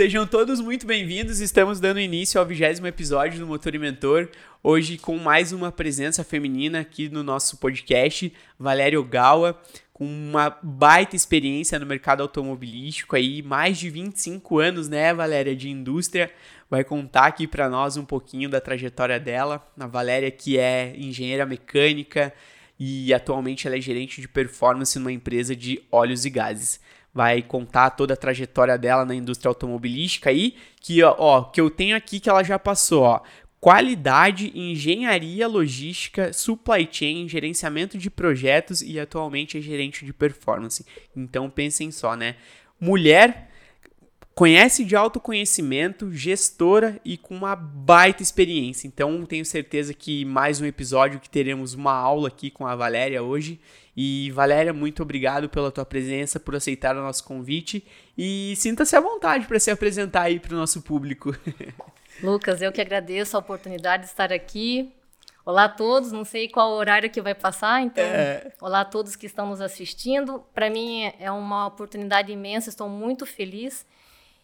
Sejam todos muito bem-vindos. Estamos dando início ao vigésimo episódio do Motor e Mentor. Hoje com mais uma presença feminina aqui no nosso podcast, Valéria Ogawa, com uma baita experiência no mercado automobilístico aí, mais de 25 anos, né, Valéria, de indústria. Vai contar aqui para nós um pouquinho da trajetória dela. A Valéria que é engenheira mecânica e atualmente ela é gerente de performance numa empresa de óleos e gases vai contar toda a trajetória dela na indústria automobilística aí, que ó, que eu tenho aqui que ela já passou, ó. Qualidade, engenharia, logística, supply chain, gerenciamento de projetos e atualmente é gerente de performance. Então pensem só, né? Mulher conhece de autoconhecimento, gestora e com uma baita experiência. Então, tenho certeza que mais um episódio que teremos uma aula aqui com a Valéria hoje. E Valéria, muito obrigado pela tua presença, por aceitar o nosso convite e sinta-se à vontade para se apresentar aí para o nosso público. Lucas, eu que agradeço a oportunidade de estar aqui. Olá a todos, não sei qual horário que vai passar, então é. olá a todos que estão nos assistindo. Para mim é uma oportunidade imensa, estou muito feliz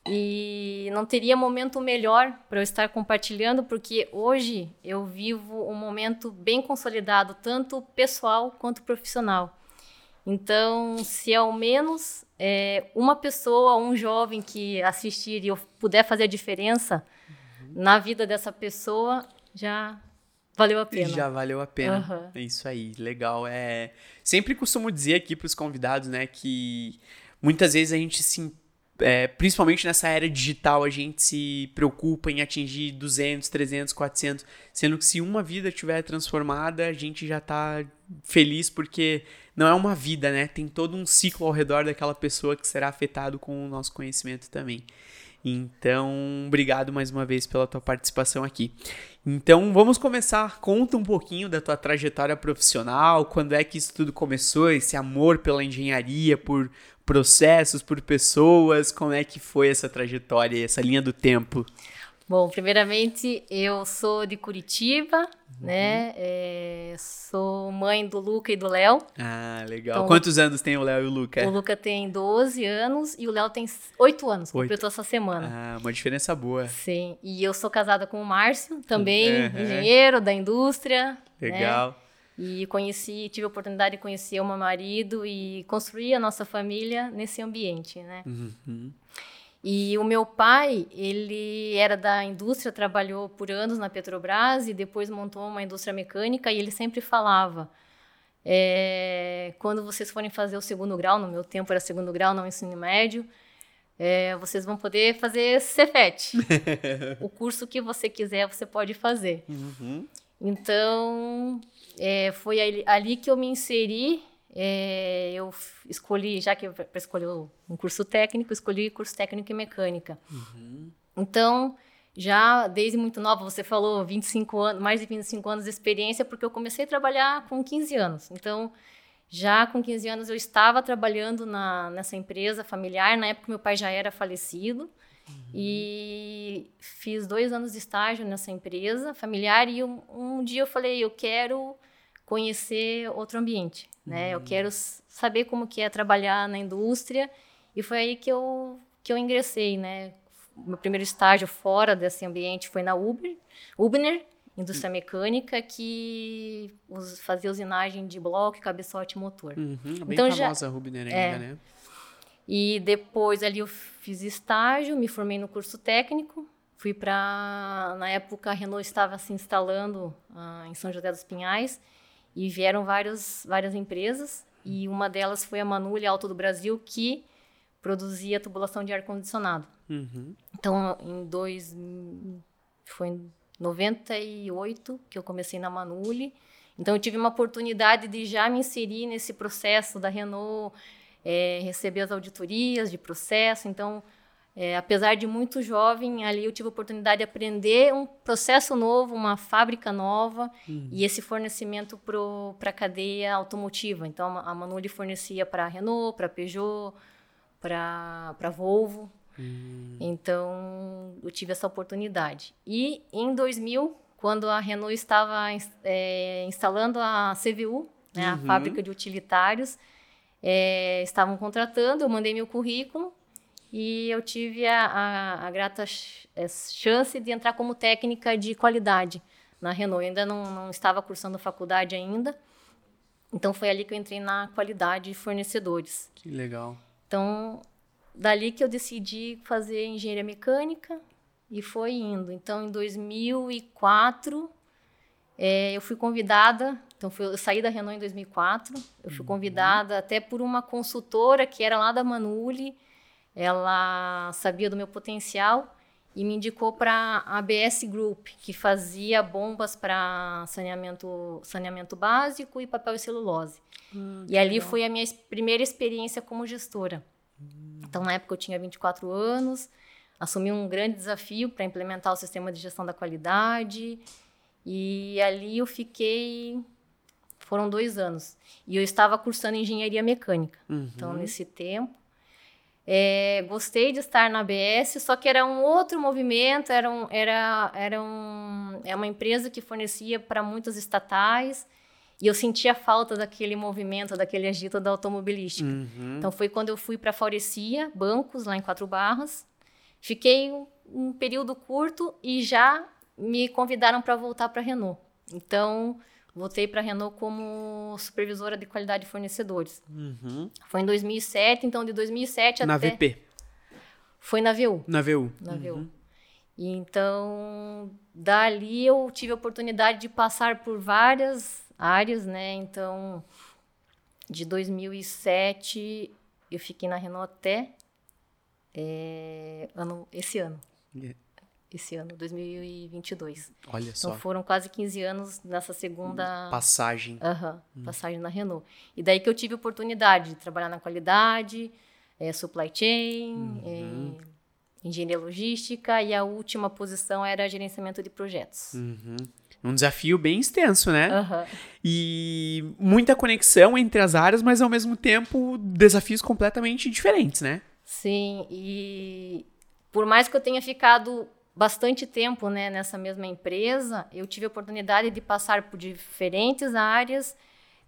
e não teria momento melhor para eu estar compartilhando, porque hoje eu vivo um momento bem consolidado, tanto pessoal quanto profissional. Então, se ao menos é, uma pessoa, um jovem que assistir e eu puder fazer a diferença uhum. na vida dessa pessoa, já valeu a pena. Já valeu a pena. Uhum. É isso aí, legal. É sempre costumo dizer aqui para os convidados, né, que muitas vezes a gente se é, principalmente nessa era digital, a gente se preocupa em atingir 200, 300, 400, sendo que se uma vida estiver transformada, a gente já está feliz porque não é uma vida, né? Tem todo um ciclo ao redor daquela pessoa que será afetado com o nosso conhecimento também. Então, obrigado mais uma vez pela tua participação aqui. Então, vamos começar. Conta um pouquinho da tua trajetória profissional, quando é que isso tudo começou, esse amor pela engenharia, por processos, por pessoas, como é que foi essa trajetória, essa linha do tempo? Bom, primeiramente eu sou de Curitiba, uhum. né? É, sou mãe do Luca e do Léo. Ah, legal. Então, Quantos anos tem o Léo e o Luca? O Luca tem 12 anos e o Léo tem 8 anos, 8. completou essa semana. Ah, uma diferença boa. Sim, e eu sou casada com o Márcio, também uhum. engenheiro da indústria. Né? Legal. Né? E conheci, tive a oportunidade de conhecer o meu marido e construir a nossa família nesse ambiente, né? Uhum. E o meu pai, ele era da indústria, trabalhou por anos na Petrobras e depois montou uma indústria mecânica e ele sempre falava, é, quando vocês forem fazer o segundo grau, no meu tempo era segundo grau, não ensino médio, é, vocês vão poder fazer Cefet. o curso que você quiser, você pode fazer. Uhum. Então, é, foi ali, ali, que eu me inseri é, eu escolhi, já que para escolher um curso técnico, escolhi curso técnico em mecânica. Uhum. Então, já desde muito nova, você falou 25 anos, mais de 25 anos de experiência, porque eu comecei a trabalhar com 15 anos. Então, já com 15 anos eu estava trabalhando na, nessa empresa familiar. Na época, meu pai já era falecido. Uhum. E fiz dois anos de estágio nessa empresa familiar. E um, um dia eu falei: eu quero conhecer outro ambiente, né? Uhum. Eu quero saber como que é trabalhar na indústria e foi aí que eu que eu ingressei, né? Meu primeiro estágio fora desse ambiente foi na Uber, Ubner, indústria mecânica, que fazia usinagem de bloco, cabeçote e motor. Uhum, bem então, famosa já, Rubner ainda, é, né? E depois ali eu fiz estágio, me formei no curso técnico, fui para na época a Renault estava se instalando uh, em São José dos Pinhais e vieram vários, várias empresas, e uma delas foi a Manule Alto do Brasil, que produzia tubulação de ar-condicionado. Uhum. Então, em dois, foi em 98 que eu comecei na Manule. Então, eu tive uma oportunidade de já me inserir nesse processo da Renault, é, receber as auditorias de processo. Então, é, apesar de muito jovem, ali eu tive a oportunidade de aprender um processo novo, uma fábrica nova uhum. e esse fornecimento para a cadeia automotiva. Então, a Manuli fornecia para a Renault, para Peugeot, para Volvo. Uhum. Então, eu tive essa oportunidade. E em 2000, quando a Renault estava é, instalando a CVU, né, uhum. a fábrica de utilitários, é, estavam contratando, eu mandei meu currículo e eu tive a, a, a grata é, chance de entrar como técnica de qualidade na Renault. Eu ainda não, não estava cursando faculdade ainda, então foi ali que eu entrei na qualidade de fornecedores. Que legal. Então, dali que eu decidi fazer engenharia mecânica e foi indo. Então, em 2004, é, eu fui convidada. Então, fui, eu saí da Renault em 2004. Eu fui uhum. convidada até por uma consultora que era lá da Manuli. Ela sabia do meu potencial e me indicou para a ABS Group, que fazia bombas para saneamento, saneamento básico e papel e celulose. Hum, e ali legal. foi a minha primeira experiência como gestora. Hum. Então, na época, eu tinha 24 anos, assumi um grande desafio para implementar o sistema de gestão da qualidade. E ali eu fiquei. Foram dois anos. E eu estava cursando engenharia mecânica. Uhum. Então, nesse tempo. É, gostei de estar na ABS, só que era um outro movimento, era, um, era, era um, é uma empresa que fornecia para muitas estatais, e eu sentia falta daquele movimento, daquele agito da automobilística. Uhum. Então foi quando eu fui para a Faurecia, bancos, lá em Quatro Barras. Fiquei um, um período curto e já me convidaram para voltar para a Renault. Então, Voltei para a Renault como supervisora de qualidade de fornecedores. Uhum. Foi em 2007, então de 2007 na até... Na VP? Foi na VU. Na VU. Na uhum. VU. E então, dali eu tive a oportunidade de passar por várias áreas, né? Então, de 2007 eu fiquei na Renault até é, ano, esse ano. Yeah esse ano, 2022. Olha então, só. Então foram quase 15 anos nessa segunda passagem. Uhum, hum. passagem na Renault. E daí que eu tive a oportunidade de trabalhar na qualidade, é, supply chain, uhum. é, engenharia logística e a última posição era gerenciamento de projetos. Uhum. Um desafio bem extenso, né? Uhum. E muita conexão entre as áreas, mas ao mesmo tempo desafios completamente diferentes, né? Sim, e por mais que eu tenha ficado bastante tempo né, nessa mesma empresa, eu tive a oportunidade de passar por diferentes áreas,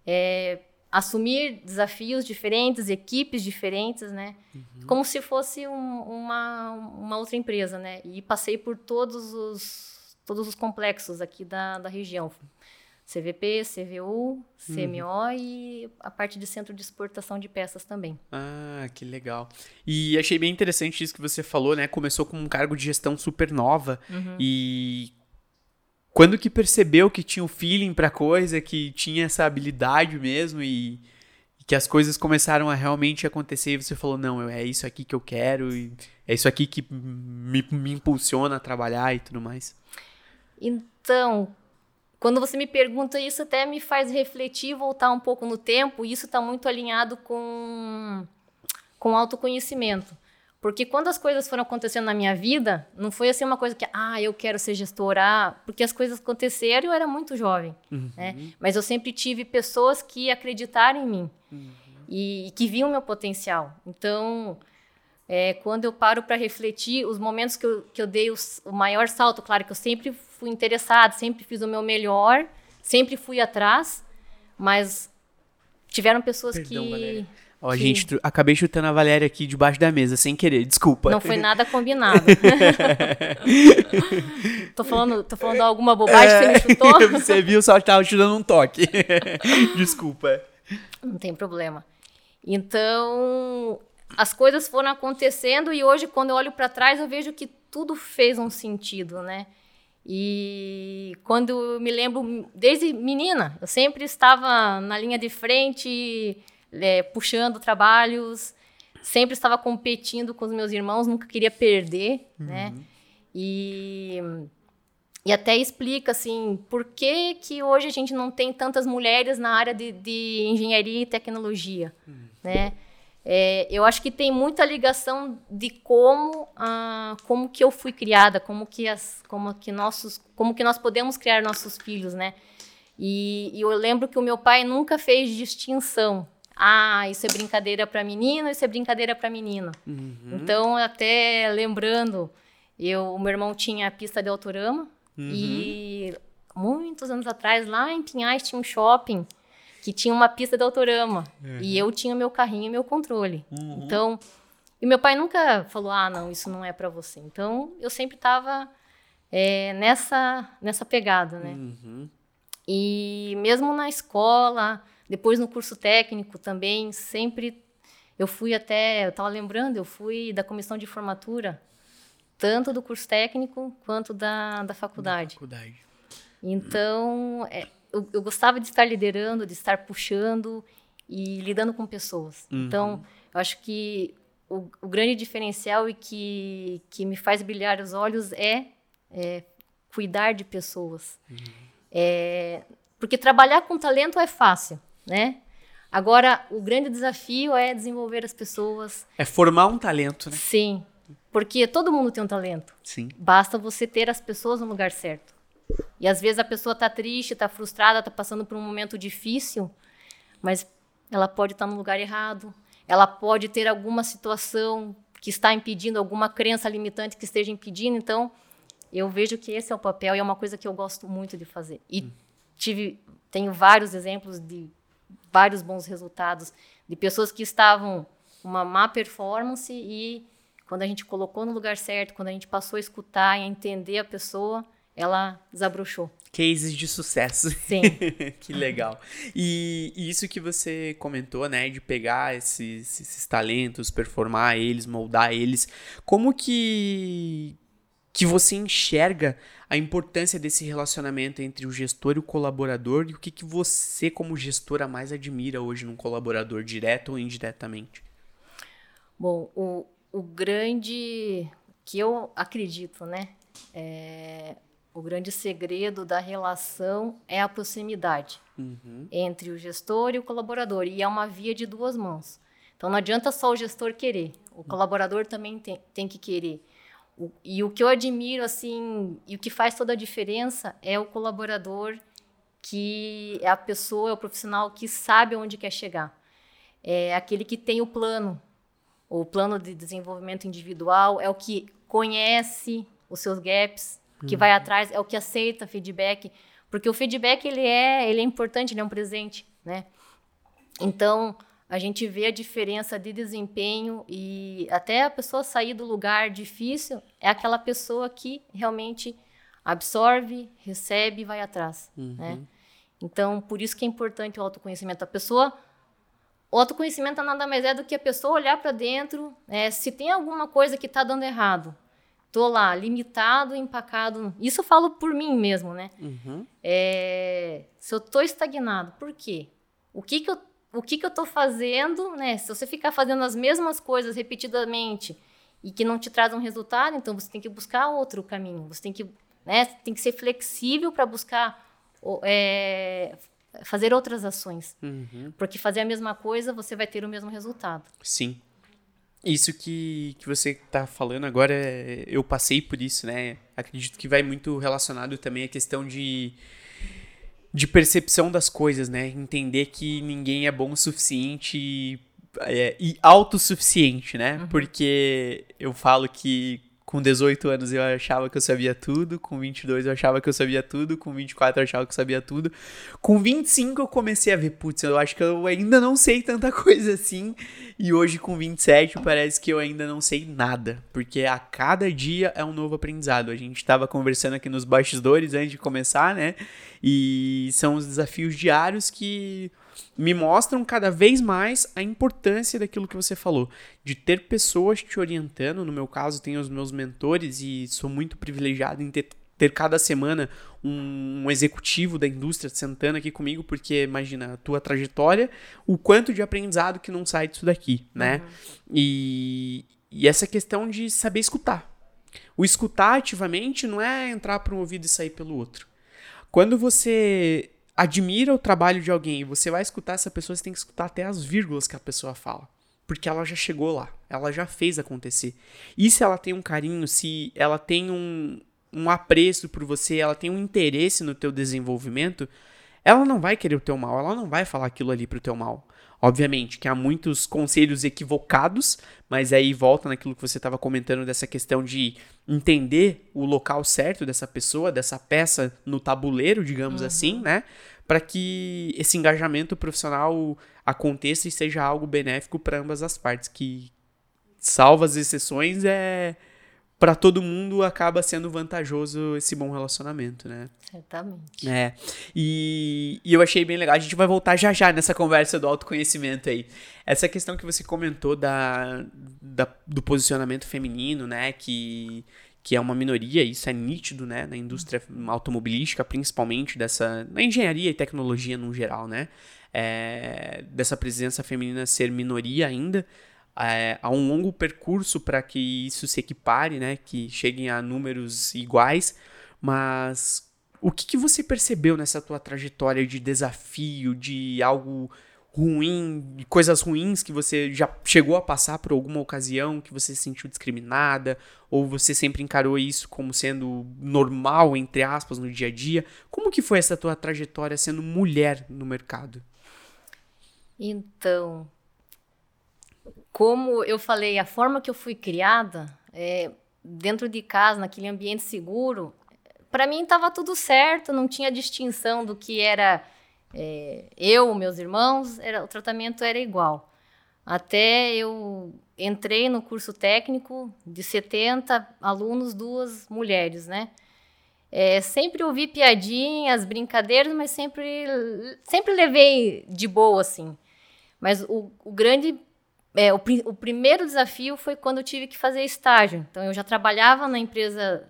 é, assumir desafios diferentes, equipes diferentes, né? Uhum. Como se fosse um, uma, uma outra empresa, né? E passei por todos os, todos os complexos aqui da, da região. CVP, CVU, CMO uhum. e a parte de centro de exportação de peças também. Ah, que legal. E achei bem interessante isso que você falou, né? Começou com um cargo de gestão super nova uhum. e quando que percebeu que tinha o um feeling para coisa, que tinha essa habilidade mesmo e, e, que as coisas começaram a realmente acontecer e você falou, não, é isso aqui que eu quero e é isso aqui que me, me impulsiona a trabalhar e tudo mais. Então, quando você me pergunta isso, até me faz refletir, voltar um pouco no tempo, e isso está muito alinhado com, com autoconhecimento. Porque quando as coisas foram acontecendo na minha vida, não foi assim uma coisa que, ah, eu quero ser gestora, ah", porque as coisas aconteceram e eu era muito jovem. Uhum. Né? Mas eu sempre tive pessoas que acreditaram em mim uhum. e, e, que viam meu potencial. Então, é, quando eu paro para refletir, os momentos que eu, que eu dei os, o maior salto, claro que eu sempre fui interessada, sempre fiz o meu melhor, sempre fui atrás, mas tiveram pessoas Perdão, que. Valéria. Ó, que... gente, acabei chutando a Valéria aqui debaixo da mesa, sem querer, desculpa. Não foi nada combinado. tô, falando, tô falando alguma bobagem é... que você me chutou? você viu, só estava te dando um toque. desculpa. Não tem problema. Então, as coisas foram acontecendo e hoje, quando eu olho para trás, eu vejo que tudo fez um sentido, né? E quando me lembro, desde menina, eu sempre estava na linha de frente, é, puxando trabalhos, sempre estava competindo com os meus irmãos, nunca queria perder, uhum. né? E, e até explica, assim, por que, que hoje a gente não tem tantas mulheres na área de, de engenharia e tecnologia, uhum. né? É, eu acho que tem muita ligação de como, ah, como que eu fui criada, como que as, como que nossos, como que nós podemos criar nossos filhos, né? E, e eu lembro que o meu pai nunca fez distinção. Ah, isso é brincadeira para menino, isso é brincadeira para menino. Uhum. Então, até lembrando, eu, o meu irmão tinha a pista de autorama uhum. e muitos anos atrás, lá em Pinhais, tinha um shopping que tinha uma pista de autorama. Uhum. E eu tinha meu carrinho e meu controle. Uhum. Então, E meu pai nunca falou, ah, não, isso não é para você. Então, eu sempre estava é, nessa, nessa pegada, né? Uhum. E mesmo na escola, depois no curso técnico também, sempre eu fui até, eu estava lembrando, eu fui da comissão de formatura, tanto do curso técnico quanto da, da faculdade. Da faculdade. Então, é, eu, eu, gostava de estar liderando, de estar puxando e lidando com pessoas. Uhum. Então, eu acho que o, o, grande diferencial e que, que me faz brilhar os olhos é, é cuidar de pessoas. Uhum. É, porque trabalhar com talento é fácil, né? Agora, o grande desafio é desenvolver as pessoas. É formar um talento, né? Sim, porque todo mundo tem um talento. Sim. Basta você ter as pessoas no lugar certo. E às vezes a pessoa está triste, está frustrada, está passando por um momento difícil, mas ela pode estar tá no lugar errado, ela pode ter alguma situação que está impedindo, alguma crença limitante que esteja impedindo. Então, eu vejo que esse é o papel e é uma coisa que eu gosto muito de fazer. E hum. tive, tenho vários exemplos de vários bons resultados de pessoas que estavam uma má performance e quando a gente colocou no lugar certo, quando a gente passou a escutar e a entender a pessoa, ela desabrochou. Cases de sucesso. Sim. que legal. E, e, isso que você comentou, né, de pegar esses, esses talentos, performar eles, moldar eles, como que que você enxerga a importância desse relacionamento entre o gestor e o colaborador e o que, que você, como gestora, mais admira hoje num colaborador, direto ou indiretamente? Bom, o, o grande que eu acredito, né, é, o grande segredo da relação é a proximidade uhum. entre o gestor e o colaborador. E é uma via de duas mãos. Então não adianta só o gestor querer, o colaborador também tem, tem que querer. O, e o que eu admiro, assim, e o que faz toda a diferença é o colaborador que é a pessoa, é o profissional que sabe onde quer chegar. É aquele que tem o plano, o plano de desenvolvimento individual, é o que conhece os seus gaps, que vai atrás, é o que aceita feedback, porque o feedback ele é, ele é importante, ele é um presente, né? Então, a gente vê a diferença de desempenho e até a pessoa sair do lugar difícil é aquela pessoa que realmente absorve, recebe e vai atrás, uhum. né? Então, por isso que é importante o autoconhecimento. A pessoa o autoconhecimento nada mais é do que a pessoa olhar para dentro, é, se tem alguma coisa que está dando errado, tô lá, limitado, empacado. Isso eu falo por mim mesmo, né? Uhum. É, se eu tô estagnado, por quê? O que que eu, o que que eu tô fazendo, né? Se você ficar fazendo as mesmas coisas repetidamente e que não te traz um resultado, então você tem que buscar outro caminho. Você tem que, né? Tem que ser flexível para buscar é, fazer outras ações. Uhum. Porque fazer a mesma coisa, você vai ter o mesmo resultado. Sim. Isso que, que você está falando agora, eu passei por isso, né? Acredito que vai muito relacionado também à questão de, de percepção das coisas, né? Entender que ninguém é bom o suficiente é, e autossuficiente, né? Uhum. Porque eu falo que com 18 anos eu achava que eu sabia tudo, com 22 eu achava que eu sabia tudo, com 24 eu achava que eu sabia tudo. Com 25 eu comecei a ver, putz, eu acho que eu ainda não sei tanta coisa assim. E hoje com 27 parece que eu ainda não sei nada, porque a cada dia é um novo aprendizado. A gente estava conversando aqui nos bastidores antes de começar, né? E são os desafios diários que me mostram cada vez mais a importância daquilo que você falou, de ter pessoas te orientando. No meu caso, tenho os meus mentores e sou muito privilegiado em ter, ter cada semana um, um, executivo da indústria sentando aqui comigo, porque imagina a tua trajetória, o quanto de aprendizado que não sai disso daqui, né? Uhum. E, e essa questão de saber escutar. O escutar ativamente não é entrar por um ouvido e sair pelo outro. Quando você admira o trabalho de alguém e você vai escutar essa pessoa, você tem que escutar até as vírgulas que a pessoa fala. Porque ela já chegou lá, ela já fez acontecer. E se ela tem um carinho, se ela tem um, um apreço por você, ela tem um interesse no teu desenvolvimento, ela não vai querer o teu mal, ela não vai falar aquilo ali pro teu mal. Obviamente que há muitos conselhos equivocados, mas aí volta naquilo que você estava comentando dessa questão de entender o local certo dessa pessoa, dessa peça no tabuleiro, digamos uhum. assim, né? Para que esse engajamento profissional aconteça e seja algo benéfico para ambas as partes, que, salva as exceções, é para todo mundo acaba sendo vantajoso esse bom relacionamento, né? Certamente. É. E, e eu achei bem legal. A gente vai voltar já já nessa conversa do autoconhecimento aí. Essa questão que você comentou da, da do posicionamento feminino, né? Que, que é uma minoria, isso é nítido, né? Na indústria automobilística, principalmente dessa. Na engenharia e tecnologia no geral, né? É, dessa presença feminina ser minoria ainda é, há um longo percurso para que isso se equipare, né? Que cheguem a números iguais. Mas o que, que você percebeu nessa tua trajetória de desafio, de algo ruim, de coisas ruins que você já chegou a passar por alguma ocasião, que você se sentiu discriminada, ou você sempre encarou isso como sendo normal, entre aspas, no dia a dia? Como que foi essa tua trajetória sendo mulher no mercado? Então, como eu falei, a forma que eu fui criada, é, dentro de casa, naquele ambiente seguro, para mim estava tudo certo, não tinha distinção do que era é, eu, meus irmãos, era, o tratamento era igual. Até eu entrei no curso técnico de 70 alunos, duas mulheres, né? É, sempre ouvi piadinhas, brincadeiras, mas sempre, sempre levei de boa, assim. Mas o, o grande é, o, o, primeiro desafio foi quando eu tive que fazer estágio. Então, eu já trabalhava na empresa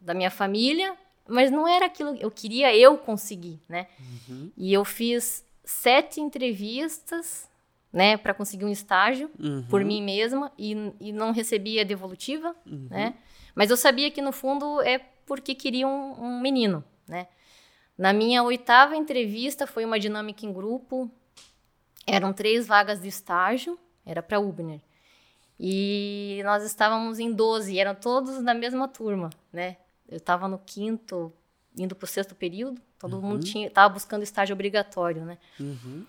da minha família, mas não era aquilo eu queria eu conseguir, né? Uhum. E eu fiz sete entrevistas, né, para conseguir um estágio uhum. por mim mesma e, e não recebia devolutiva, uhum. né? Mas eu sabia que no fundo é porque queria um, um menino, né? Na minha oitava entrevista foi uma dinâmica em grupo, eram três vagas de estágio era para Ubner. E nós estávamos em 12, eram todos da mesma turma, né? Eu estava no quinto, indo para o sexto período, todo uhum. mundo tinha estava buscando estágio obrigatório, né? Uhum.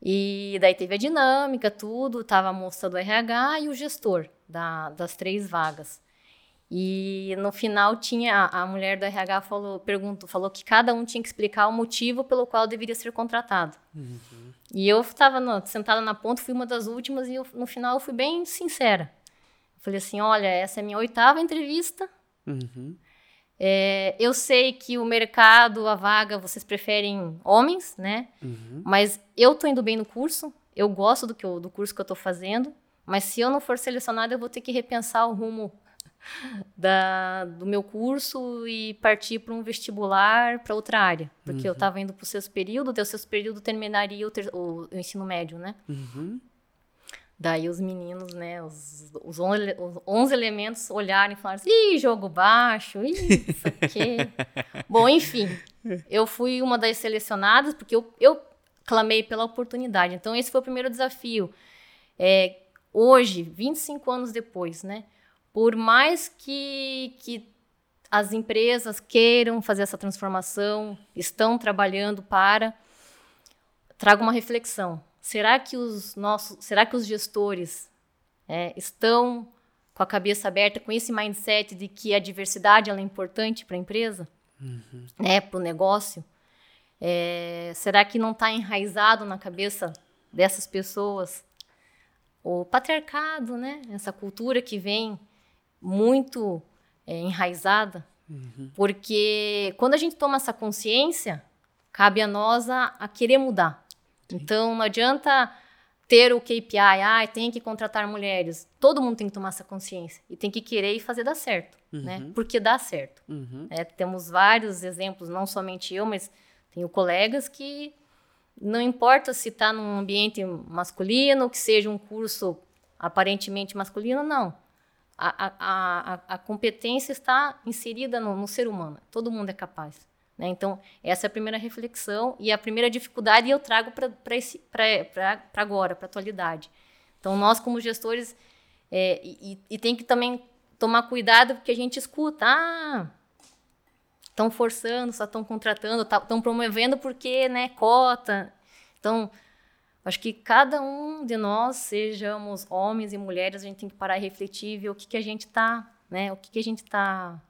E daí teve a dinâmica, tudo, tava a moça do RH e o gestor da, das três vagas. E no final tinha a, mulher do RH falou, perguntou, falou que cada um tinha que explicar o motivo pelo qual deveria ser contratado. Uhum. E eu estava sentada na ponta, fui uma das últimas e eu, no final eu fui bem sincera. Eu falei assim, olha, essa é a minha oitava entrevista. Uhum. É, eu sei que o mercado, a vaga, vocês preferem homens, né? Uhum. Mas eu tô indo bem no curso, eu gosto do, que eu, do curso que eu tô fazendo, mas se eu não for selecionada, eu vou ter que repensar o rumo da, do meu curso e partir para um vestibular para outra área. Porque uhum. eu estava indo para o sexto período, o sexto período terminaria o, ter, o, o, ensino médio, né? Uhum. Daí os meninos, né, os, os, on, os 11 elementos olharam e falaram assim, ih, jogo baixo, isso aqui. Bom, enfim, eu fui uma das selecionadas porque eu, eu clamei pela oportunidade. Então, esse foi o primeiro desafio. É, hoje, 25 anos depois, né, por mais que, que as empresas queiram fazer essa transformação, estão trabalhando para, trago uma reflexão. Será que os nossos, será que os gestores é, estão com a cabeça aberta, com esse mindset de que a diversidade é importante para a empresa, uhum. né, para o negócio? É, será que não está enraizado na cabeça dessas pessoas o patriarcado, né? Essa cultura que vem muito é, enraizada, uhum. porque quando a gente toma essa consciência, cabe a nós a, a querer mudar. Sim. Então, não adianta ter o KPI, ah, tem que contratar mulheres. Todo mundo tem que tomar essa consciência e tem que querer e fazer dar certo, né? uhum. né? Porque dá certo. Uhum. É, temos vários exemplos, não somente eu, mas tenho colegas que não importa se está num ambiente masculino, que seja um curso aparentemente masculino, não a, a, a, competência está inserida no, no, ser humano. Todo mundo é capaz. Né? Então, essa é a primeira reflexão e a primeira dificuldade eu trago para agora, para a atualidade. Então, nós, como gestores, é, e, e, tem que também tomar cuidado porque a gente escuta, ah, estão forçando, só estão contratando, estão promovendo porque, né, cota. Então, Acho que cada um de nós, sejamos homens e mulheres, a gente tem que parar e refletir ver o que, que a gente está, né? O que, que a gente está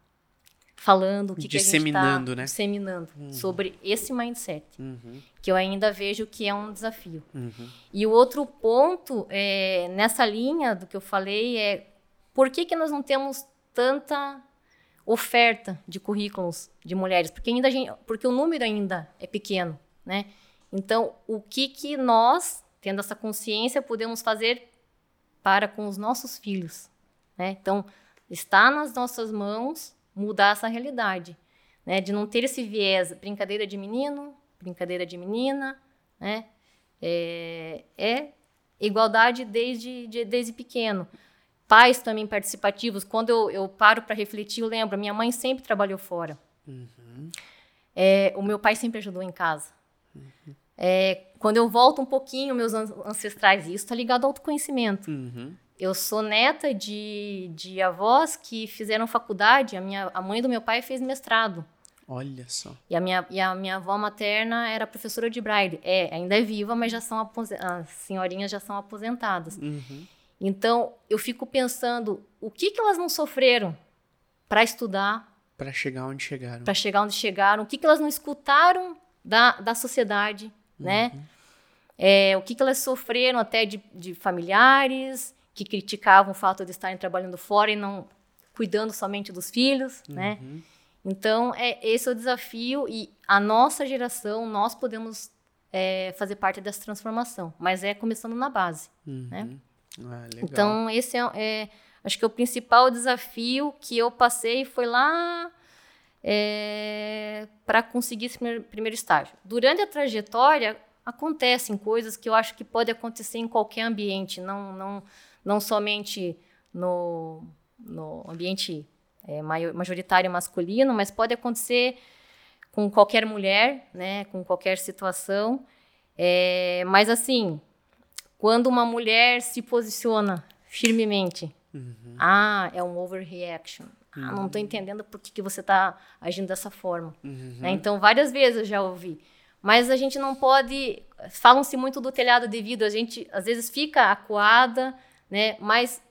falando o que, disseminando, que né? disseminando uhum. sobre esse mindset, uhum. que eu ainda vejo que é um desafio. Uhum. E o outro ponto é, nessa linha do que eu falei é por que, que nós não temos tanta oferta de currículos de mulheres? Porque ainda gente, porque o número ainda é pequeno, né? Então, o que que nós, tendo essa consciência, podemos fazer para com os nossos filhos, né? Então, está nas nossas mãos mudar essa realidade, né? De não ter esse viés, brincadeira de menino, brincadeira de menina, né? É, é igualdade desde, de, desde pequeno. Pais também participativos. Quando eu, eu paro para refletir, eu lembro, minha mãe sempre trabalhou fora. Uhum. É, o meu pai sempre ajudou em casa. Uhum. É, quando eu volto um pouquinho, meus ancestrais, isso está ligado ao autoconhecimento. Uhum. Eu sou neta de, de avós que fizeram faculdade. A, minha, a mãe do meu pai fez mestrado. Olha só. E a minha, e a minha avó materna era professora de braille. É, ainda é viva, mas já são as senhorinhas já são aposentadas. Uhum. Então, eu fico pensando, o que, que elas não sofreram para estudar? Para chegar onde chegaram. Para chegar onde chegaram. O que, que elas não escutaram da, da sociedade, né? uhum. É, o que, que elas sofreram até de, de familiares que criticavam o fato de estarem trabalhando fora e não cuidando somente dos filhos, uhum. né? Então, é, esse é o desafio e a nossa geração, nós podemos é, fazer parte dessa transformação, mas é começando na base, uhum. né? Ah, então, esse é, é, acho que é o principal desafio que eu passei foi lá é, para conseguir esse primeiro, primeiro estágio. Durante a trajetória, acontecem coisas que eu acho que pode acontecer em qualquer ambiente, não, não, não somente no, no ambiente é, majoritário masculino, mas pode acontecer com qualquer mulher, né, com qualquer situação. É, mas assim, quando uma mulher se posiciona firmemente, uhum. ah, é um overreaction. Uhum. Ah, não estou entendendo por que, que você está agindo dessa forma. Uhum. Né? Então, várias vezes eu já ouvi. Mas a gente não pode. Falam-se muito do telhado de vidro, a gente às vezes fica acuada, né? mas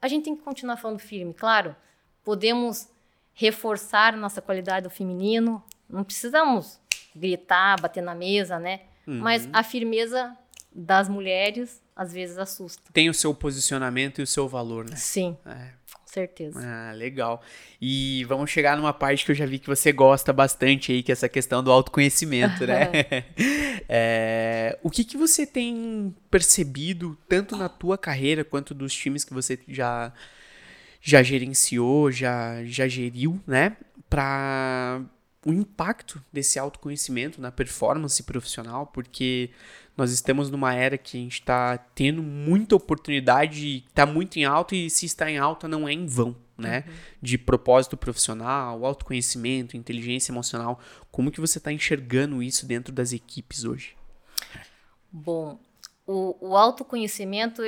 a gente tem que continuar falando firme, claro. Podemos reforçar nossa qualidade do feminino, não precisamos gritar, bater na mesa, né? Uhum. Mas a firmeza das mulheres às vezes assusta. Tem o seu posicionamento e o seu valor, né? Sim. É. Certeza. Ah, legal. E vamos chegar numa parte que eu já vi que você gosta bastante aí, que é essa questão do autoconhecimento, né? é, o que, que você tem percebido, tanto na tua carreira quanto dos times que você já, já gerenciou, já, já geriu, né? Para o impacto desse autoconhecimento na performance profissional, porque nós estamos numa era que a gente está tendo muita oportunidade, está muito em alta e se está em alta não é em vão, né? Uhum. De propósito profissional, autoconhecimento, inteligência emocional. Como que você está enxergando isso dentro das equipes hoje? Bom, o, o autoconhecimento,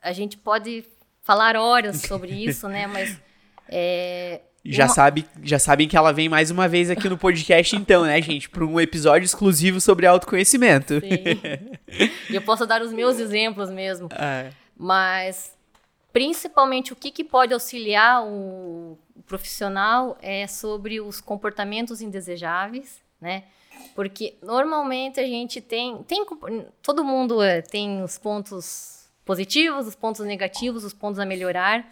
a gente pode falar horas sobre isso, né? Mas é, já, uma... sabe, já sabem que ela vem mais uma vez aqui no podcast, então, né, gente? Para um episódio exclusivo sobre autoconhecimento. Sim. Eu posso dar os meus exemplos mesmo. É. Mas, principalmente, o que, que pode auxiliar o, o profissional é sobre os comportamentos indesejáveis, né? Porque normalmente a gente tem, tem todo mundo é, tem os pontos positivos, os pontos negativos, os pontos a melhorar.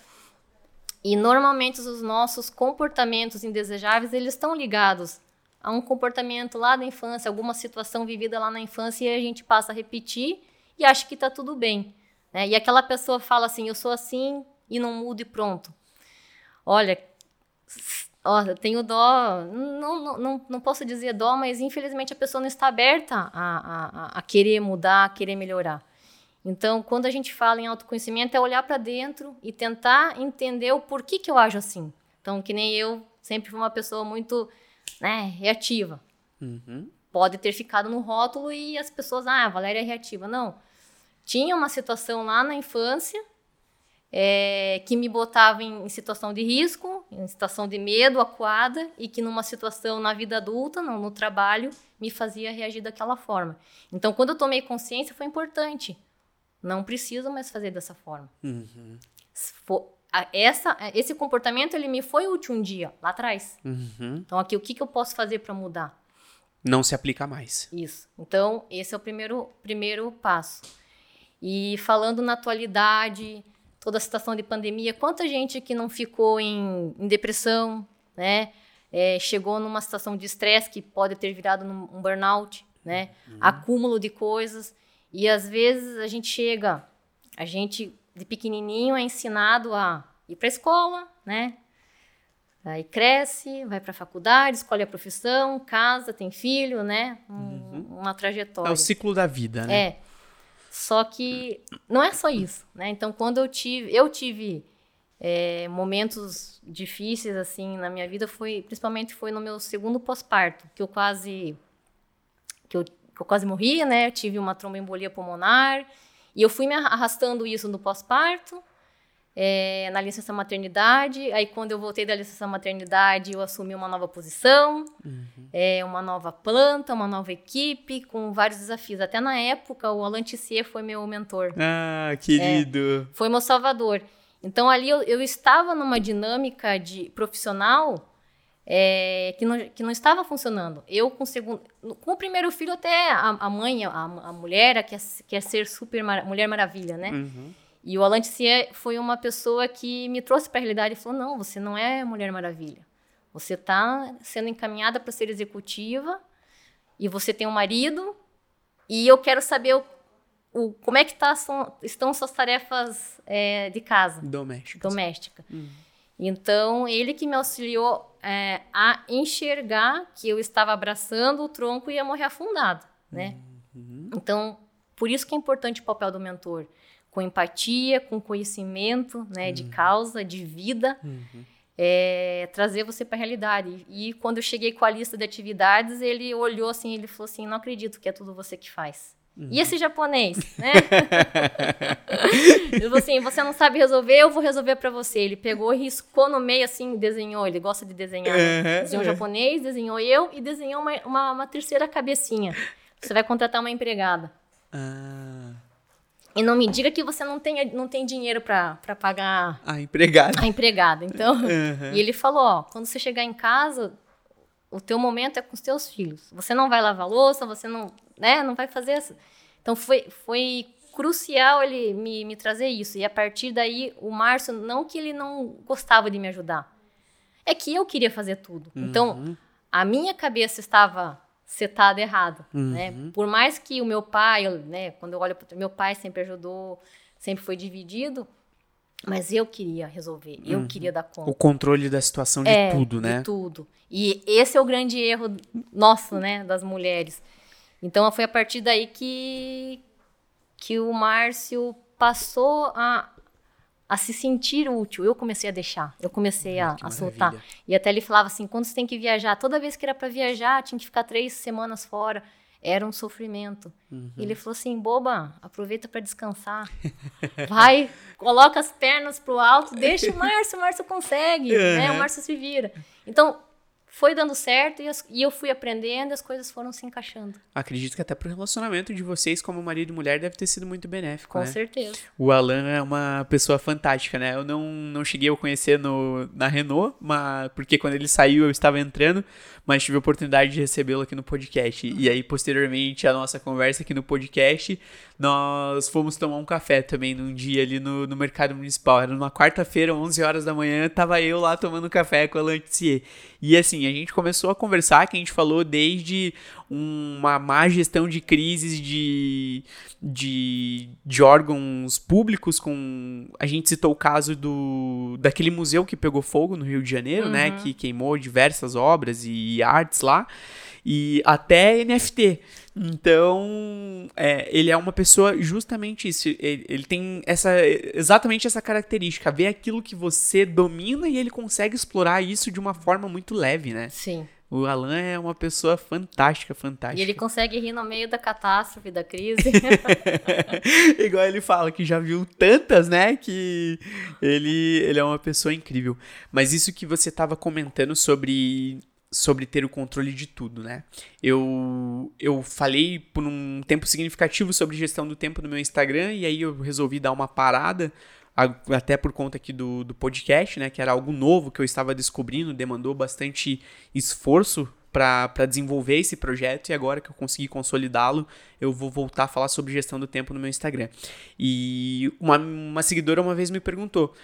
E normalmente os nossos comportamentos indesejáveis, eles estão ligados a um comportamento lá da infância, alguma situação vivida lá na infância e a gente passa a repetir e acha que está tudo bem. Né? E aquela pessoa fala assim, eu sou assim e não mudo e pronto. Olha, ó, eu tenho dó, não, não, não posso dizer dó, mas infelizmente a pessoa não está aberta a, a, a querer mudar, a querer melhorar. Então, quando a gente fala em autoconhecimento, é olhar para dentro e tentar entender o porquê que eu ajo assim. Então, que nem eu sempre fui uma pessoa muito né, reativa. Uhum. Pode ter ficado no rótulo e as pessoas, ah, a Valéria é reativa. Não. Tinha uma situação lá na infância é, que me botava em, em, situação de risco, em situação de medo, acuada, e que numa situação na vida adulta, no, no trabalho, me fazia reagir daquela forma. Então, quando eu tomei consciência, foi importante não preciso mais fazer dessa forma. Uhum. For, a, essa, esse comportamento ele me foi útil um dia, lá atrás. Uhum. Então, aqui, o que, que eu posso fazer para mudar? Não se aplica mais. Isso. Então, esse é o primeiro, primeiro passo. E falando na atualidade, toda a situação de pandemia, quanta gente que não ficou em, em depressão, né? É, chegou numa situação de estresse que pode ter virado num um burnout, né? Uhum. Acúmulo de coisas. E às vezes a gente chega, a gente de pequenininho é ensinado a ir para a escola, né? Aí cresce, vai para a faculdade, escolhe a profissão, casa, tem filho, né? Um, uhum. Uma trajetória. É o ciclo da vida, né? É. Só que não é só isso, né? Então, quando eu tive, eu tive é, momentos difíceis assim na minha vida, foi principalmente foi no meu segundo pós-parto, que eu quase que eu, eu quase morri, né? Eu tive uma tromboembolia pulmonar e eu fui me arrastando isso no pós-parto, é, na licença maternidade. Aí, quando eu voltei da licença maternidade, eu assumi uma nova posição, uhum. é, uma nova planta, uma nova equipe, com vários desafios. Até na época, o Alan Tissier foi meu mentor. Ah, querido! É, foi meu salvador. Então, ali eu, eu estava numa dinâmica de profissional é, que, não, que não estava funcionando. Eu com o segundo, com o primeiro filho até a, a mãe, a, a mulher quer, quer ser super mar, mulher maravilha, né? Uhum. E o Alan Tissier foi uma pessoa que me trouxe para a realidade e falou: não, você não é mulher maravilha. Você está sendo encaminhada para ser executiva e você tem um marido e eu quero saber o, o como é que tá, são, estão suas tarefas é, de casa. Domésticas. Doméstica. Uhum. Então, ele que me auxiliou é, a enxergar que eu estava abraçando o tronco e ia morrer afundado, né? Uhum. Então, por isso que é importante o papel do mentor. Com empatia, com conhecimento né, uhum. de causa, de vida, uhum. é, trazer você para a realidade. E quando eu cheguei com a lista de atividades, ele olhou assim, ele falou assim, não acredito que é tudo você que faz. Uhum. E esse japonês, né? ele falou assim, você não sabe resolver, eu vou resolver para você. Ele pegou, riscou no meio, assim, desenhou. Ele gosta de desenhar. Né? Desenhou japonês, desenhou eu e desenhou uma, uma, uma, terceira cabecinha. Você vai contratar uma empregada. Ah. E não me diga que você não tem, não tem dinheiro para pagar... A empregada. A empregada. Então, uhum. e ele falou, ó, quando você chegar em casa, o teu momento é com os teus filhos. Você não vai lavar louça, você não, né, não vai fazer isso. Então foi, foi crucial ele me, me trazer isso. E a partir daí, o Márcio, não que ele não gostava de me ajudar, é que eu queria fazer tudo. Uhum. Então, a minha cabeça estava setada errado, uhum. né? Por mais que o meu pai, né, quando eu olho para meu pai sempre ajudou, sempre foi dividido, mas eu queria resolver, eu uhum. queria dar conta. O controle da situação de é, tudo, né? De tudo. E esse é o grande erro nosso, né, das mulheres. Então foi a partir daí que, que o Márcio passou a, a se sentir útil. Eu comecei a deixar, eu comecei a, a soltar. E até ele falava assim: quando você tem que viajar, toda vez que era para viajar, tinha que ficar três semanas fora era um sofrimento. Uhum. Ele falou assim: boba, aproveita para descansar. Vai, coloca as pernas pro alto, deixa o Márcio, o Márcio consegue, uhum. né? O Márcio se vira. Então, foi dando certo e, as, e, eu fui aprendendo e as coisas foram se encaixando. Acredito que até pro relacionamento de vocês como marido e mulher deve ter sido muito benéfico, Com né? certeza. O Alan é uma pessoa fantástica, né? Eu não, não cheguei a conhecer no, na Renault, mas, porque quando ele saiu eu estava entrando, mas tive a oportunidade de recebê-lo aqui no podcast. E aí, posteriormente, a nossa conversa aqui no podcast, nós fomos tomar um café também num dia ali no, no mercado municipal. Era numa quarta-feira, 11 horas da manhã, tava eu lá tomando café com a Lantier. E assim, a gente começou a conversar, que a gente falou desde uma má gestão de crises de, de, de órgãos públicos, com a gente citou o caso do daquele museu que pegou fogo no Rio de Janeiro, né, uhum. né, que queimou diversas obras e artes lá, e até NFT. Então, é, ele é uma pessoa justamente isso. Ele, ele, tem essa exatamente essa característica, ver aquilo que você domina e ele consegue explorar isso de uma forma muito leve, né? Sim. O Alan é uma pessoa fantástica, fantástica. E ele consegue rir no meio da catástrofe, da crise. Igual ele fala que já viu tantas, né? Que ele, ele é uma pessoa incrível. Mas isso que você estava comentando sobre sobre ter o controle de tudo, né? Eu, eu falei por um tempo significativo sobre gestão do tempo no meu Instagram e aí eu resolvi dar uma parada até por conta aqui do, do podcast, né? Que era algo novo que eu estava descobrindo, demandou bastante esforço para desenvolver esse projeto e agora que eu consegui consolidá-lo, eu vou voltar a falar sobre gestão do tempo no meu Instagram. E uma, uma seguidora uma vez me perguntou: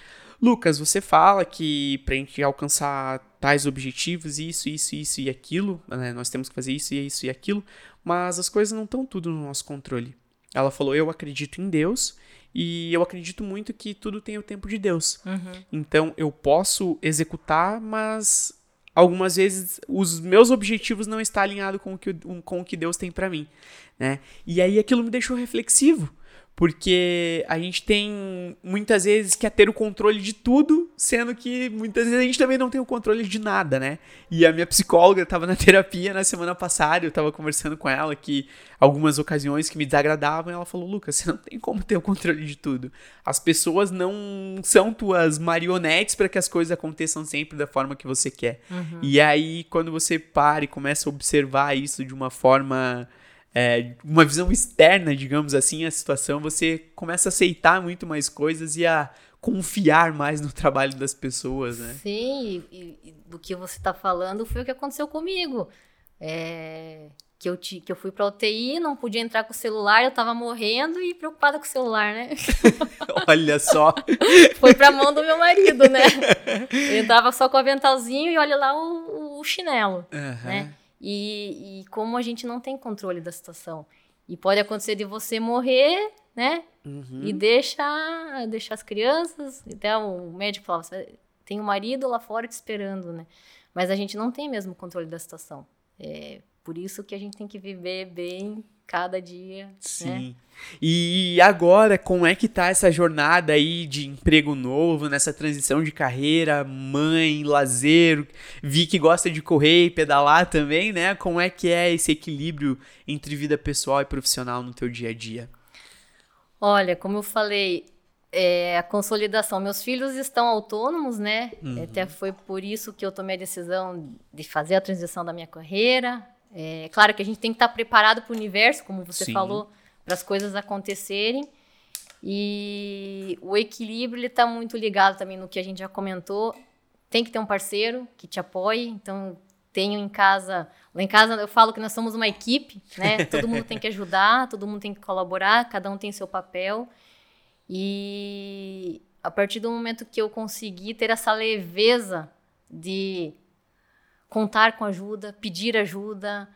Lucas, você fala que para a gente alcançar tais objetivos, isso, isso, isso e aquilo, né, nós temos que fazer isso e isso e aquilo, mas as coisas não estão tudo no nosso controle. Ela falou: Eu acredito em Deus e eu acredito muito que tudo tem o tempo de Deus. Uhum. Então eu posso executar, mas algumas vezes os meus objetivos não estão alinhados com o que, com o que Deus tem para mim, né? E aí aquilo me deixou reflexivo, porque a gente tem muitas vezes quer ter o controle de tudo, sendo que muitas vezes a gente também não tem o controle de nada, né? E a minha psicóloga estava na terapia na semana passada, eu estava conversando com ela que algumas ocasiões que me desagradavam, ela falou: "Lucas, você não tem como ter o controle de tudo. As pessoas não são tuas marionetes para que as coisas aconteçam sempre da forma que você quer". Uhum. E aí quando você para e começa a observar isso de uma forma é, uma visão externa, digamos assim, a situação, você começa a aceitar muito mais coisas e a confiar mais no trabalho das pessoas, né? Sim, e, e do que você está falando foi o que aconteceu comigo. É, que, eu te, que eu fui pra UTI, não podia entrar com o celular, eu tava morrendo e preocupada com o celular, né? olha só. foi pra mão do meu marido, né? Ele tava só com o aventalzinho e olha lá o, o chinelo, uhum. né? E, e como a gente não tem controle da situação. E pode acontecer de você morrer, né? Uhum. E deixa, deixar as crianças. Até o médico falava: tem um marido lá fora te esperando, né? Mas a gente não tem mesmo controle da situação. É por isso que a gente tem que viver bem cada dia. Né? Sim. Né? E agora, como é que tá essa jornada aí de emprego novo, nessa transição de carreira, mãe, lazer? Vi que gosta de correr e pedalar também, né? Como é que é esse equilíbrio entre vida pessoal e profissional no teu dia a dia? Olha, como eu falei, é, a consolidação. Meus filhos estão autônomos, né? Uhum. Até foi por isso que eu tomei a decisão de fazer a transição da minha carreira. É claro que a gente tem que estar preparado para o universo, como você Sim. falou, para as coisas acontecerem. E o equilíbrio está muito ligado também no que a gente já comentou. Tem que ter um parceiro que te apoie. Então, tenho em casa. Lá em casa eu falo que nós somos uma equipe, né? Todo mundo tem que ajudar, todo mundo tem que colaborar, cada um tem seu papel. E a partir do momento que eu consegui ter essa leveza de contar com ajuda, pedir ajuda,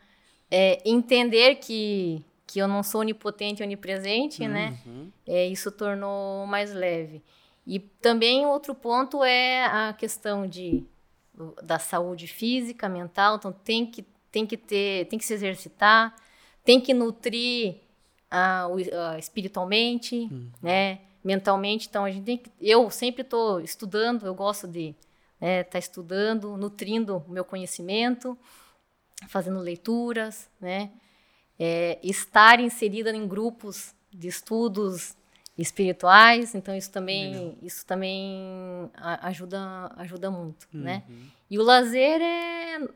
é, entender que, que eu não sou onipotente e onipresente, né? uhum. né? É, isso tornou mais leve. E também outro ponto é a questão de, da saúde física, mental. Então tem que, tem que ter, tem que se exercitar, tem que nutrir uh, espiritualmente, uhum. né? Mentalmente. Então a gente tem que, eu sempre estou estudando, eu gosto de estar né, tá estudando, nutrindo o meu conhecimento, fazendo leituras, né? É, estar inserida em grupos de estudos espirituais, então isso também isso também ajuda ajuda muito, né? uhum. né? E o lazer é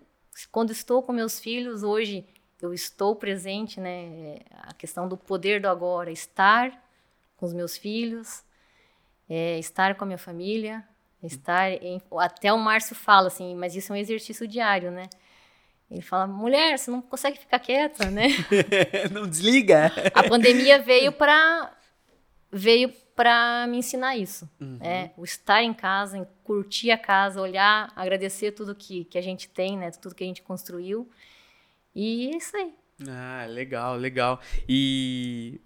quando estou com meus filhos hoje eu estou presente, né? A questão do poder do agora, estar com os meus filhos, é, estar com a minha família, Estar em, até o Márcio fala assim, mas isso é um exercício diário, né? Ele fala, mulher, você não consegue ficar quieta, né? não desliga. A pandemia veio para veio para me ensinar isso, uhum. né? O estar em casa, em curtir a casa, olhar, agradecer tudo que, que a gente tem, né? Tudo que a gente construiu. E é isso aí. Ah, legal, legal. E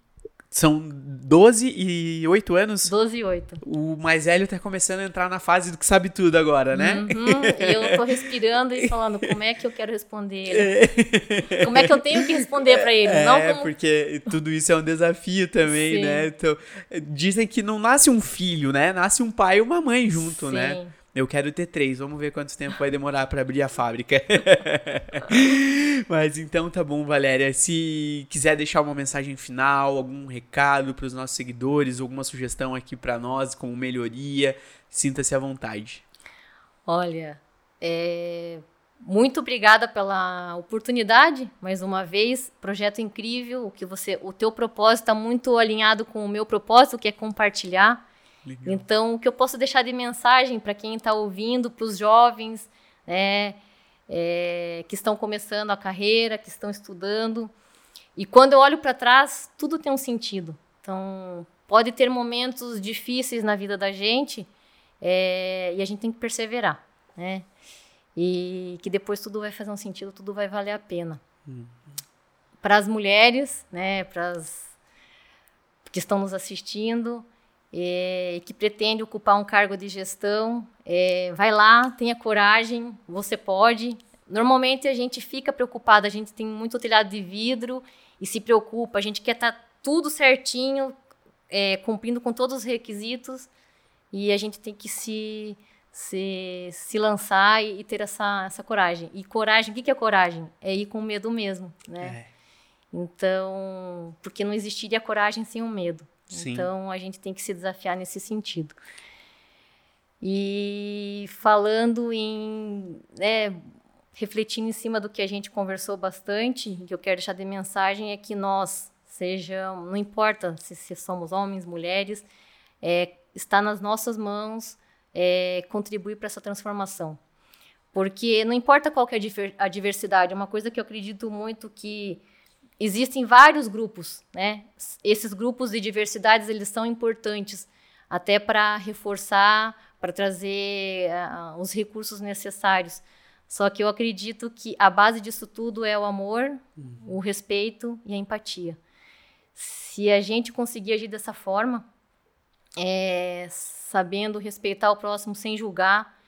são 12 e 8 anos. 12 e 8. O mais velho tá começando a entrar na fase do que sabe tudo agora, né? Uhum, e eu tô respirando e falando como é que eu quero responder ele. como é que eu tenho que responder para ele. É, não como... porque tudo isso é um desafio também, Sim. né? Então, dizem que não nasce um filho, né? Nasce um pai e uma mãe junto, né? Sim. né? Eu quero ter três, vamos ver quanto tempo vai demorar para abrir a fábrica. Mas então tá bom, Valéria. Se quiser deixar uma mensagem final, algum recado para os nossos seguidores, alguma sugestão aqui para nós como melhoria, sinta-se à vontade. Olha, é... muito obrigada pela oportunidade, mais uma vez, projeto incrível, o que você, o teu propósito está muito alinhado com o meu propósito, que é compartilhar. Legal. Então, o que eu posso deixar de mensagem para quem está ouvindo, para os jovens né, é, que estão começando a carreira, que estão estudando. E quando eu olho para trás, tudo tem um sentido. Então, pode ter momentos difíceis na vida da gente é, e a gente tem que perseverar, né? E que depois tudo vai fazer um sentido, tudo vai valer a pena. Uhum. Para as mulheres, né, para as que estão nos assistindo, é, que pretende ocupar um cargo de gestão, é, vai lá, tenha coragem, você pode. Normalmente a gente fica preocupado, a gente tem muito telhado de vidro e se preocupa, a gente quer estar tá tudo certinho, é, cumprindo com todos os requisitos e a gente tem que se se, se lançar e, e, ter essa, essa coragem. E coragem, o que, que é coragem? É ir com medo mesmo, né? É. Então, porque não existiria coragem sem o medo. Sim. Então, a gente tem que se desafiar nesse sentido. E falando em, né, refletindo em cima do que a gente conversou bastante, que eu quero deixar de mensagem é que nós, seja, não importa se, se somos homens, mulheres, é, está nas nossas mãos é, contribuir para essa transformação. Porque não importa qual é a diversidade, é uma coisa que eu acredito muito que existem vários grupos, né? Esses grupos de diversidades, eles são importantes até para reforçar, para trazer uh, os recursos necessários. Só que eu acredito que a base disso tudo é o amor, uhum. o respeito e a empatia. Se a gente conseguir agir dessa forma, é, sabendo respeitar o próximo sem julgar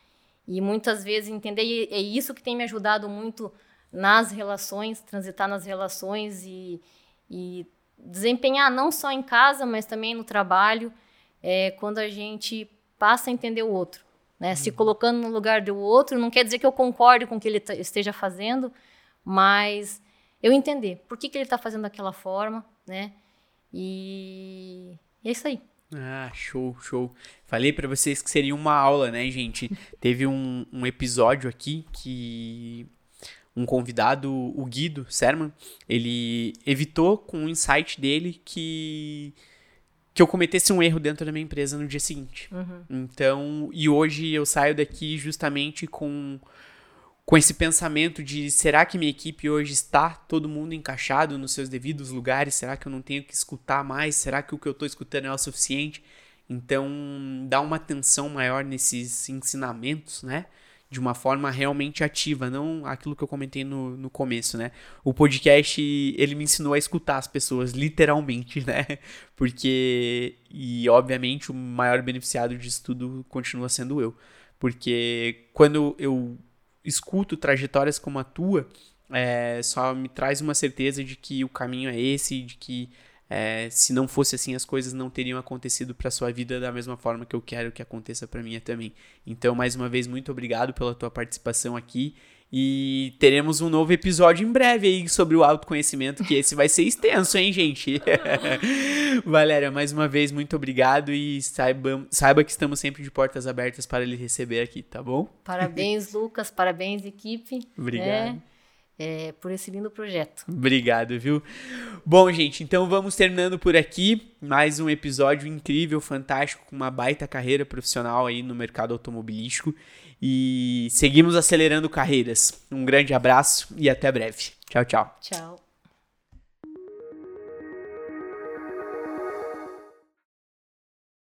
e muitas vezes entender, e é isso que tem me ajudado muito nas relações, transitar nas relações e, e desempenhar não só em casa, mas também no trabalho, é, quando a gente passa a entender o outro. Né? Uhum. Se colocando no lugar do outro, não quer dizer que eu concorde com o que ele esteja fazendo, mas eu entender por que, que ele está fazendo daquela forma, né? E, e é isso aí. Ah, show, show. Falei para vocês que seria uma aula, né, gente? Teve um, um episódio aqui que um convidado, o Guido Serman, ele evitou com o insight dele que que eu cometesse um erro dentro da minha empresa no dia seguinte. Uhum. Então, e hoje eu saio daqui justamente com com esse pensamento de será que minha equipe hoje está todo mundo encaixado nos seus devidos lugares? Será que eu não tenho que escutar mais? Será que o que eu estou escutando é o suficiente? Então, dá uma atenção maior nesses ensinamentos, né? De uma forma realmente ativa, não aquilo que eu comentei no, no começo, né? O podcast, ele me ensinou a escutar as pessoas, literalmente, né? Porque, e obviamente, o maior beneficiado disso tudo continua sendo eu. Porque quando eu escuto trajetórias como a tua, é, só me traz uma certeza de que o caminho é esse, de que é, se não fosse assim as coisas não teriam acontecido para sua vida da mesma forma que eu quero que aconteça para minha também. Então, mais uma vez, muito obrigado pela tua participação aqui e teremos um novo episódio em breve aí sobre o autoconhecimento, que esse vai ser extenso, hein, gente? Valéria, mais uma vez, muito obrigado e saiba, saiba que estamos sempre de portas abertas para lhe receber aqui, tá bom? Parabéns, Lucas, parabéns, equipe. Obrigado. É, é, por esse lindo projeto. Obrigado, viu? Bom, gente, então vamos terminando por aqui. Mais um episódio incrível, fantástico, com uma baita carreira profissional aí no mercado automobilístico. E seguimos acelerando carreiras. Um grande abraço e até breve. Tchau, tchau. Tchau.